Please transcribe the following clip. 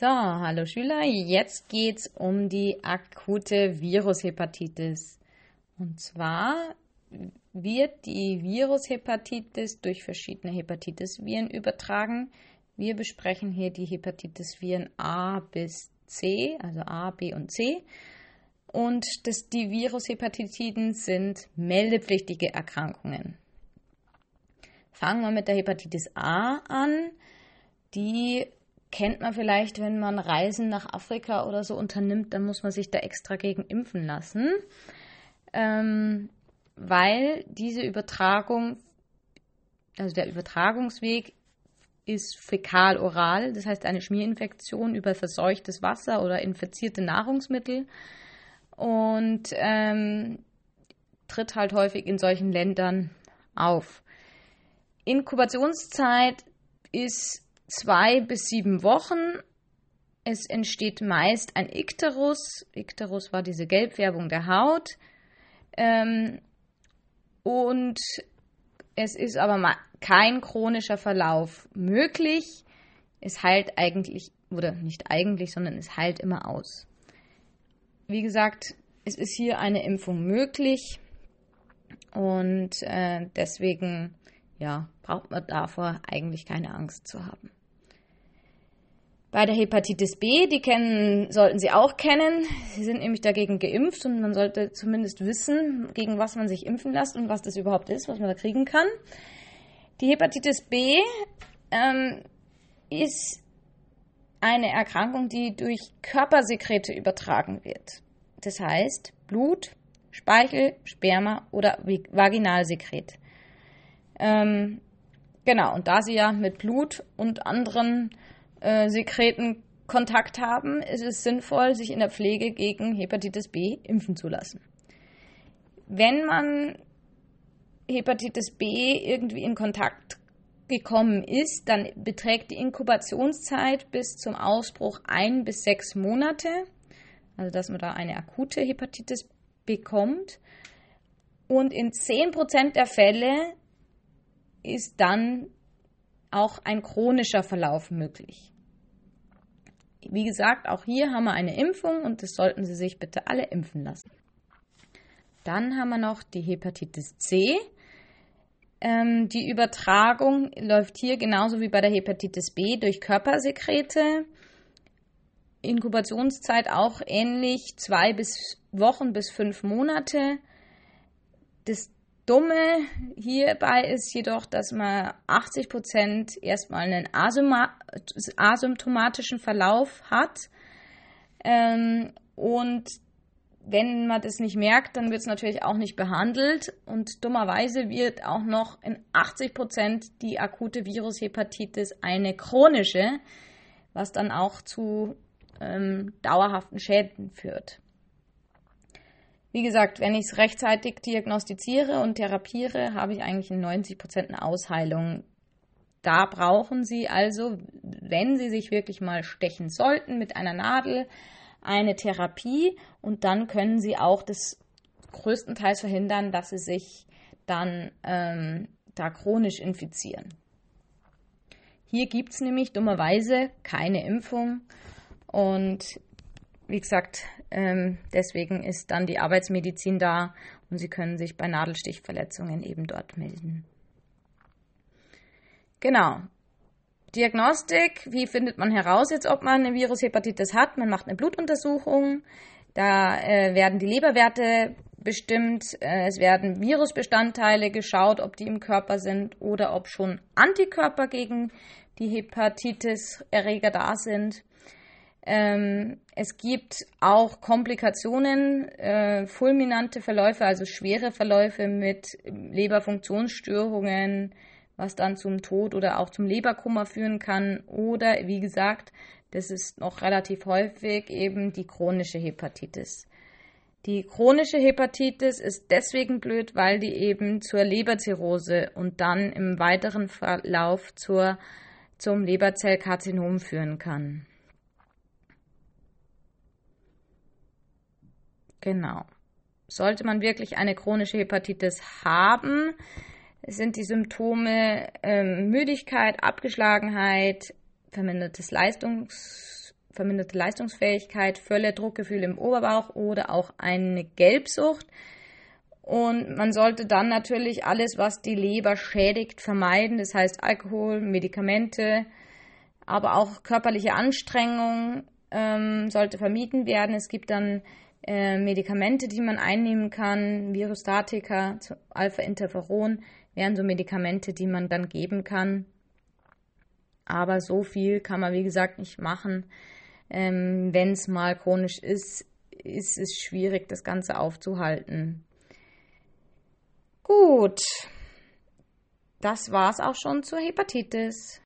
So, hallo Schüler, jetzt geht's um die akute Virushepatitis. Und zwar wird die Virushepatitis durch verschiedene Hepatitis-Viren übertragen. Wir besprechen hier die Hepatitis-Viren A bis C, also A, B und C. Und das, die Virushepatitiden sind meldepflichtige Erkrankungen. Fangen wir mit der Hepatitis A an. Die kennt man vielleicht, wenn man Reisen nach Afrika oder so unternimmt, dann muss man sich da extra gegen impfen lassen, ähm, weil diese Übertragung, also der Übertragungsweg ist fäkal-oral, das heißt eine Schmierinfektion über verseuchtes Wasser oder infizierte Nahrungsmittel und ähm, tritt halt häufig in solchen Ländern auf. Inkubationszeit ist zwei bis sieben Wochen. Es entsteht meist ein Ikterus. Ikterus war diese Gelbfärbung der Haut. Ähm, und es ist aber kein chronischer Verlauf möglich. Es heilt eigentlich, oder nicht eigentlich, sondern es heilt immer aus. Wie gesagt, es ist hier eine Impfung möglich und äh, deswegen ja, braucht man davor eigentlich keine Angst zu haben. Bei der Hepatitis B, die kennen, sollten Sie auch kennen. Sie sind nämlich dagegen geimpft und man sollte zumindest wissen, gegen was man sich impfen lässt und was das überhaupt ist, was man da kriegen kann. Die Hepatitis B ähm, ist eine Erkrankung, die durch Körpersekrete übertragen wird. Das heißt Blut, Speichel, Sperma oder Vaginalsekret. Ähm, genau, und da sie ja mit Blut und anderen äh, Sekreten Kontakt haben, ist es sinnvoll, sich in der Pflege gegen Hepatitis B impfen zu lassen. Wenn man Hepatitis B irgendwie in Kontakt gekommen ist, dann beträgt die Inkubationszeit bis zum Ausbruch ein bis sechs Monate, also dass man da eine akute Hepatitis bekommt. Und in 10% der Fälle ist dann auch ein chronischer Verlauf möglich. Wie gesagt, auch hier haben wir eine Impfung und das sollten Sie sich bitte alle impfen lassen. Dann haben wir noch die Hepatitis C. Ähm, die Übertragung läuft hier genauso wie bei der Hepatitis B durch Körpersekrete. Inkubationszeit auch ähnlich, zwei bis Wochen bis fünf Monate. Das Dumme hierbei ist jedoch, dass man 80 Prozent erstmal einen asymptomatischen Verlauf hat. Ähm, und wenn man das nicht merkt, dann wird es natürlich auch nicht behandelt. Und dummerweise wird auch noch in 80 Prozent die akute Virushepatitis eine chronische, was dann auch zu ähm, dauerhaften Schäden führt. Wie gesagt, wenn ich es rechtzeitig diagnostiziere und therapiere, habe ich eigentlich in 90 Prozent eine Ausheilung. Da brauchen Sie also, wenn Sie sich wirklich mal stechen sollten mit einer Nadel, eine Therapie und dann können Sie auch das größtenteils verhindern, dass Sie sich dann ähm, da chronisch infizieren. Hier gibt es nämlich dummerweise keine Impfung und wie gesagt, ähm, deswegen ist dann die Arbeitsmedizin da und Sie können sich bei Nadelstichverletzungen eben dort melden. Genau. Diagnostik, wie findet man heraus jetzt, ob man eine Virushepatitis hat? Man macht eine Blutuntersuchung, da äh, werden die Leberwerte bestimmt, äh, es werden Virusbestandteile geschaut, ob die im Körper sind oder ob schon Antikörper gegen die Hepatitis-Erreger da sind. Ähm, es gibt auch Komplikationen, äh, fulminante Verläufe, also schwere Verläufe mit Leberfunktionsstörungen, was dann zum Tod oder auch zum Leberkummer führen kann. Oder wie gesagt, das ist noch relativ häufig eben die chronische Hepatitis. Die chronische Hepatitis ist deswegen blöd, weil die eben zur Leberzirrhose und dann im weiteren Verlauf zur, zum Leberzellkarzinom führen kann. Genau. Sollte man wirklich eine chronische Hepatitis haben, sind die Symptome ähm, Müdigkeit, Abgeschlagenheit, vermindertes Leistungs, verminderte Leistungsfähigkeit, Völle, Druckgefühl im Oberbauch oder auch eine Gelbsucht. Und man sollte dann natürlich alles, was die Leber schädigt, vermeiden. Das heißt Alkohol, Medikamente, aber auch körperliche Anstrengung ähm, sollte vermieden werden. Es gibt dann äh, Medikamente, die man einnehmen kann, Virustatika, Alpha-Interferon wären so Medikamente, die man dann geben kann. Aber so viel kann man, wie gesagt, nicht machen. Ähm, Wenn es mal chronisch ist, ist es schwierig, das Ganze aufzuhalten. Gut, das war's auch schon zur Hepatitis.